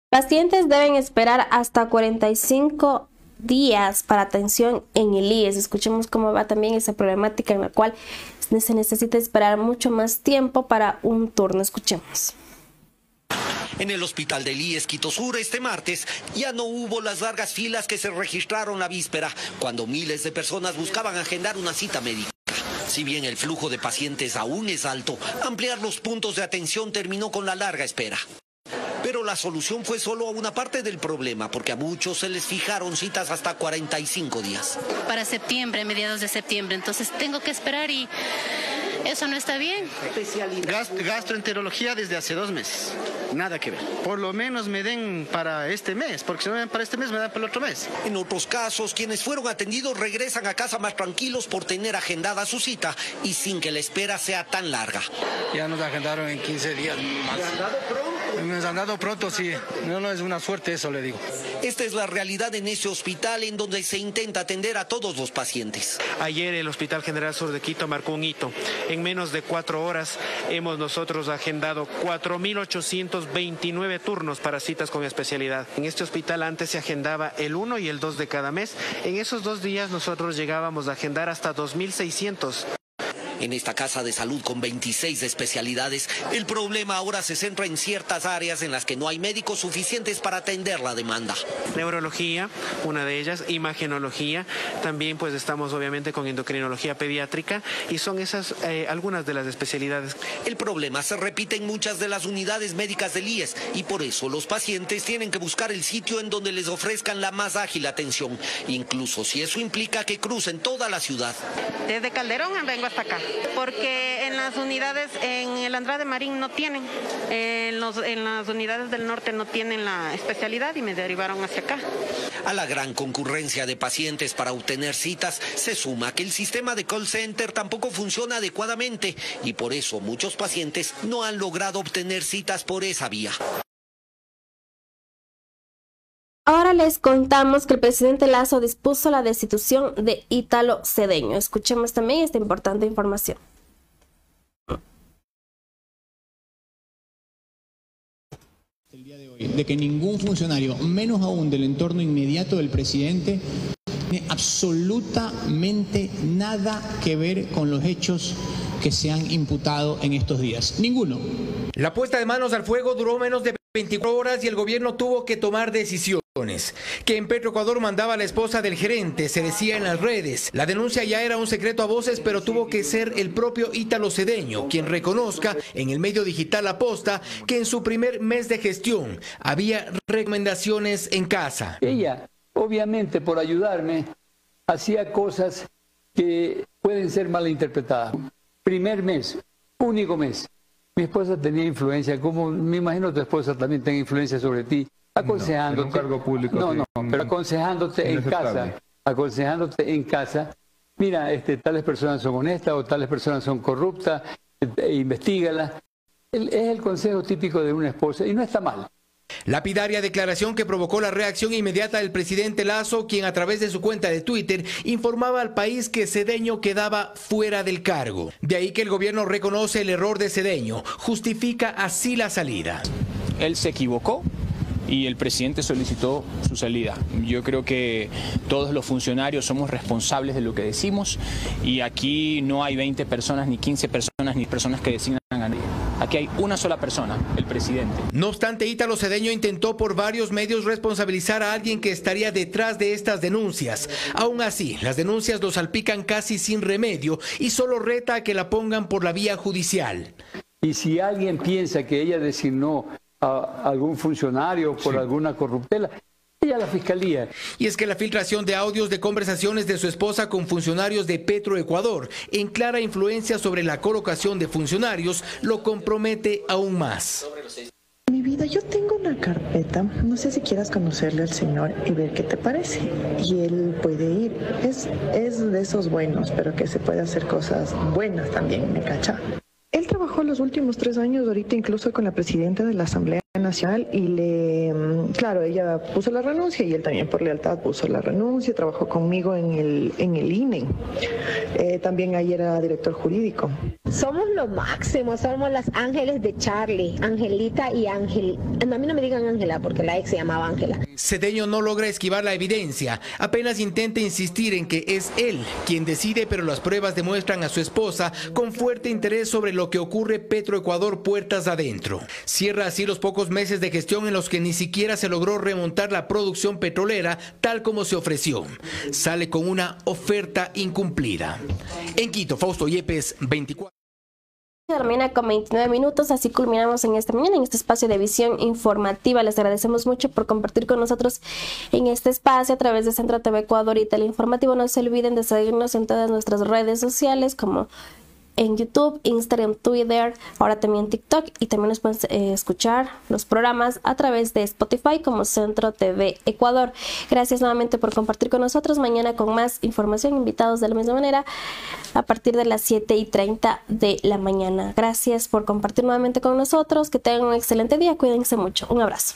Pacientes deben esperar hasta 45 días para atención en el IES. Escuchemos cómo va también esa problemática en la cual se necesita esperar mucho más tiempo para un turno. Escuchemos. En el hospital del IES Quito Sur este martes ya no hubo las largas filas que se registraron la víspera cuando miles de personas buscaban agendar una cita médica. Si bien el flujo de pacientes aún es alto, ampliar los puntos de atención terminó con la larga espera. Pero la solución fue solo una parte del problema, porque a muchos se les fijaron citas hasta 45 días. Para septiembre, mediados de septiembre, entonces tengo que esperar y eso no está bien. Gast gastroenterología desde hace dos meses. Nada que ver. Por lo menos me den para este mes, porque si no me dan para este mes, me dan para el otro mes. En otros casos, quienes fueron atendidos regresan a casa más tranquilos por tener agendada su cita y sin que la espera sea tan larga. Ya nos agendaron en 15 días más. ¿Me han dado pronto? Me han dado pronto, sí. No, no es una suerte eso, le digo. Esta es la realidad en ese hospital en donde se intenta atender a todos los pacientes. Ayer el Hospital General Sur de Quito marcó un hito. En menos de cuatro horas hemos nosotros agendado 4.829 turnos para citas con especialidad. En este hospital antes se agendaba el 1 y el 2 de cada mes. En esos dos días nosotros llegábamos a agendar hasta 2.600. En esta casa de salud con 26 especialidades, el problema ahora se centra en ciertas áreas en las que no hay médicos suficientes para atender la demanda. Neurología, una de ellas, imagenología, también pues estamos obviamente con endocrinología pediátrica y son esas eh, algunas de las especialidades. El problema se repite en muchas de las unidades médicas del IES y por eso los pacientes tienen que buscar el sitio en donde les ofrezcan la más ágil atención, incluso si eso implica que crucen toda la ciudad. Desde Calderón vengo hasta acá porque en las unidades, en el Andrade Marín no tienen, en, las unidades del norte no tienen la especialidad y me derivaron hacia acá. A la gran concurrencia de pacientes para obtener citas se suma que el sistema de call center tampoco funciona adecuadamente y por eso muchos pacientes no han logrado obtener citas por esa vía. Ahora les contamos que el presidente Lazo dispuso la destitución de Ítalo Cedeño. Escuchemos también esta importante información. El día de hoy, de que ningún funcionario, menos aún del entorno inmediato del presidente, tiene absolutamente nada que ver con los hechos que se han imputado en estos días. Ninguno. La puesta de manos al fuego duró menos de 24 horas y el gobierno tuvo que tomar decisiones. Que en Petroecuador mandaba a la esposa del gerente, se decía en las redes. La denuncia ya era un secreto a voces, pero tuvo que ser el propio Ítalo Cedeño quien reconozca en el medio digital Aposta que en su primer mes de gestión había recomendaciones en casa. Ella, obviamente, por ayudarme, hacía cosas que pueden ser malinterpretadas. Primer mes, único mes. Mi esposa tenía influencia, como me imagino tu esposa también tenga influencia sobre ti, aconsejándote. No, un cargo público. No, no, pero aconsejándote en casa, aconsejándote en casa. Mira, este, tales personas son honestas o tales personas son corruptas, eh, investigala. Es el consejo típico de una esposa y no está mal. Lapidaria declaración que provocó la reacción inmediata del presidente Lazo, quien a través de su cuenta de Twitter informaba al país que Cedeño quedaba fuera del cargo. De ahí que el gobierno reconoce el error de Cedeño, justifica así la salida. Él se equivocó, y el presidente solicitó su salida. Yo creo que todos los funcionarios somos responsables de lo que decimos y aquí no hay 20 personas, ni 15 personas, ni personas que designan a nadie. Aquí hay una sola persona, el presidente. No obstante, Ítalo Cedeño intentó por varios medios responsabilizar a alguien que estaría detrás de estas denuncias. Aún así, las denuncias lo salpican casi sin remedio y solo reta a que la pongan por la vía judicial. Y si alguien piensa que ella designó a algún funcionario por alguna corruptela. Ella la fiscalía. Y es que la filtración de audios de conversaciones de su esposa con funcionarios de Petroecuador, en clara influencia sobre la colocación de funcionarios, lo compromete aún más. Mi vida, yo tengo una carpeta, no sé si quieras conocerle al Señor y ver qué te parece. Y Él puede ir. Es, es de esos buenos, pero que se puede hacer cosas buenas también, ¿me cacha? Él trabajó los últimos tres años, ahorita incluso con la presidenta de la Asamblea Nacional y le, mm, claro, ella puso la renuncia y él también por lealtad puso la renuncia, trabajó conmigo en el, en el INE. Eh, también ahí era director jurídico. Somos lo máximo, somos las ángeles de Charlie, Angelita y Ángel. a mí no me digan Ángela porque la ex se llamaba Ángela. Cedeño no logra esquivar la evidencia, apenas intenta insistir en que es él quien decide, pero las pruebas demuestran a su esposa con fuerte interés sobre lo que ocurre Petroecuador puertas adentro. Cierra así los pocos meses de gestión en los que ni siquiera se logró remontar la producción petrolera tal como se ofreció. Sale con una oferta incumplida. En Quito, Fausto Yepes, 24 termina con 29 minutos, así culminamos en esta mañana, en este espacio de visión informativa. Les agradecemos mucho por compartir con nosotros en este espacio a través de Centro TV Ecuador y Teleinformativo. No se olviden de seguirnos en todas nuestras redes sociales como en YouTube, Instagram, Twitter, ahora también TikTok y también nos pueden eh, escuchar los programas a través de Spotify como Centro TV Ecuador. Gracias nuevamente por compartir con nosotros. Mañana con más información, invitados de la misma manera a partir de las 7 y 30 de la mañana. Gracias por compartir nuevamente con nosotros. Que tengan un excelente día. Cuídense mucho. Un abrazo.